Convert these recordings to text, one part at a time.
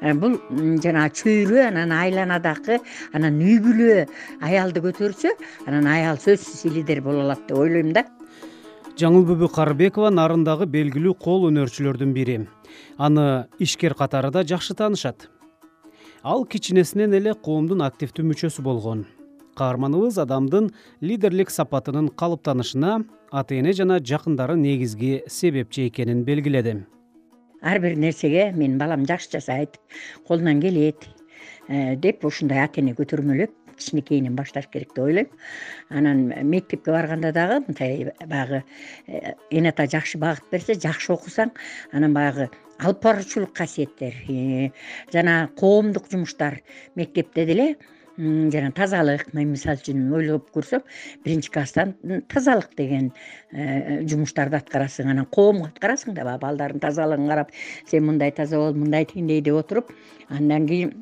бул жанагы чөйрө анан айланадагы анан үй бүлө аялды көтөрсө анан аял сөзсүз лидер боло алат деп ойлойм да. Жаңылбүбү карыбекова нарындагы белгилүү кол өнөрчүлөрдүн бири. Аны ишкер катары да жакшы таанышат. Ал кичинесинен эле коомдун активдүү мүчөсү болгон. Каарманыбыз адамдын лидерлик сапатынын калыптанышына ата эне жана жакындары негизги себепчи экенин белгиледи ар бир нерсеге менин балам жакшы жасайт колунан келет деп ушундай ата эне көтөрмөлөп кичинекейинен башташ керек деп ойлойм анан мектепке барганда дагы мындай баягы эне ата жакшы багыт берсе жакшы окусаң анан баягы алып баруучулук касиеттер жана коомдук жумуштар мектепте деле жана тазалык мен мисалы үчүн ойлоп көрсөм биринчи класстан тазалык деген э, жумуштарды аткарасың анан коомго аткарасың да баягы балдардын тазалыгын карап сен мындай таза бол мындай тигиндей деп отуруп андан кийин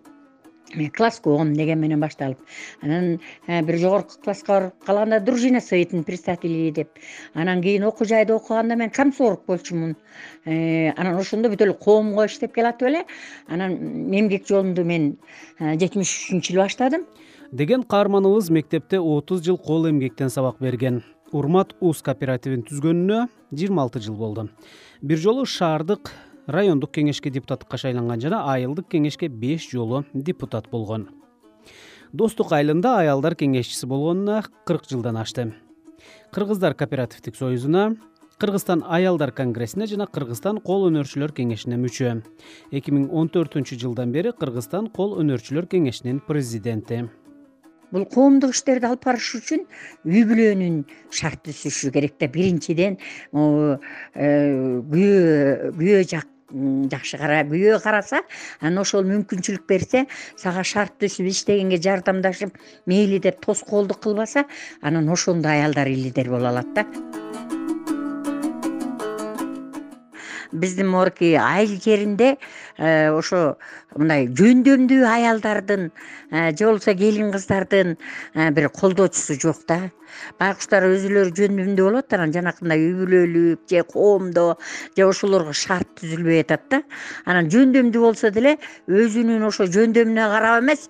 класском деген менен башталып. Анан э, бир жогорку класска барып калганда дружина советинин председатели деп. Анан кийин окуу жайда окуганда мен комсорг болчумун. Э, анан ошондо бүт эле коомго иштеп келатып эле анан эмгек жолумду мен э, жетимиш үчүнчү жылы баштадым. Деген каарманыбыз мектепте отуз жыл кол эмгектен сабак берген. Урмат уз кооперативин түзгөнүнө жыйырма алты жыл болду. Бир жолу шаардык райондук кеңешке депутаттыкка шайланган жана айылдык кеңешке беш жолу депутат болгон. Достук айылында аялдар кеңешчиси болгонуна кырк жылдан ашты кыргыздар кооперативдик союзуна кыргызстан аялдар конгрессине жана кыргызстан кол өнөрчүлөр кеңешине мүчө. Эки миң он төртүнчү жылдан бери кыргызстан кол өнөрчүлөр кеңешинин президенти. Бул коомдук иштерди алып барыш үчүн үй бүлөнүн шарт түзүшү керек да. Биринчиден э, күйөө күйөө жак жакшы күйөө караса анан ошол мүмкүнчүлүк берсе сага шарт түзүп иштегенге жардамдашып мейли деп тоскоолдук кылбаса анан ошондо аялдар лидер боло алат да. Биздин могуки айыл жеринде э, ошо мындай жөндөмдүү аялдардын э, же болбосо келин кыздардын э, бир колдоочусу жок да. Байкуштар өзүлөрү жөндөмдүү болот анан жанакындай үй бүлөлүк же коомдо же ошолорго шарт түзүлбөй атат да. Анан жөндөмдүү болсо деле өзүнүн ошо жөндөмүнө карап эмес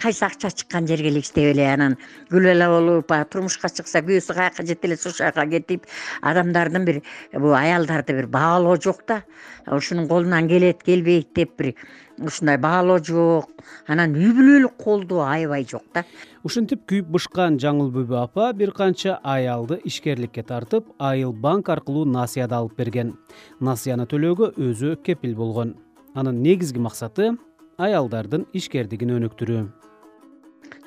кайсы акча чыккан жерге эле иштеп эле анан күл бала болуп турмушка чыкса күйөөсү каяка жетти эле ошол жака кетип адамдардын бир бул аялдарды бир баалоо жок да. Ушунун колунан келет келбейт деп бир ушундай баалоо жок анан үй бүлөлүк колдоо аябай жок да. Ушинтип күйүп бышкан жаңылбүбү апа бир канча аялды ишкерликке тартып айыл банк аркылуу насыя да алып берген. Насыяны төлөөгө өзү кепил болгон. Анын негизги максаты аялдардын ишкердигин өнүктүрүү.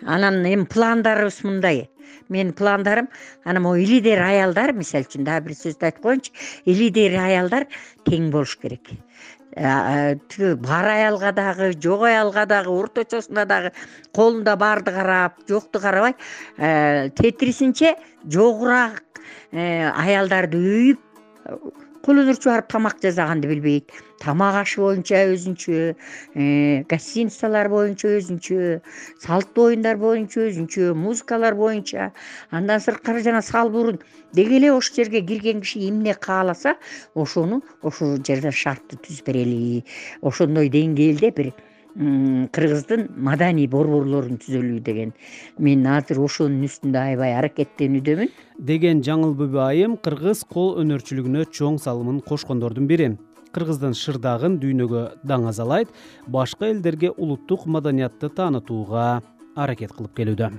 Анан эми пландарыбыз мындай. Менин пландарым анан могу лидер аялдар мисалы үчүн дагы бир сөздү айтып коеюнчу лидер аялдар тең болуш керек тиги бар аялга дагы жок аялга дагы орточосуна дагы колунда баарды карап жокту карабай тетирисинче жогураак э, аялдарды өйүп кол өнөрчү барып тамак жасаганды билбейт. Тамак ашы боюнча өзүнчө э, гостиницалар боюнча өзүнчө салттуу оюндар боюнча өзүнчө музыкалар боюнча андан сырткары жана салбурун деги эле ошол жерге кирген киши эмне кааласа ошону ошол жерде шартты түзүп берели. Ошондой деңгээлде бир кыргыздын маданий борборлорун түзөлү деген. Мен азыр ошонун үстүндө аябай аракеттенүүдөмүн. Деген жаңылбүбү айым кыргыз кол өнөрчүлүгүнө чоң салымын кошкондордун бири. Кыргыздын шырдагын дүйнөгө даңазалайт башка элдерге улуттук маданиятты таанытууга аракет кылып келүүдө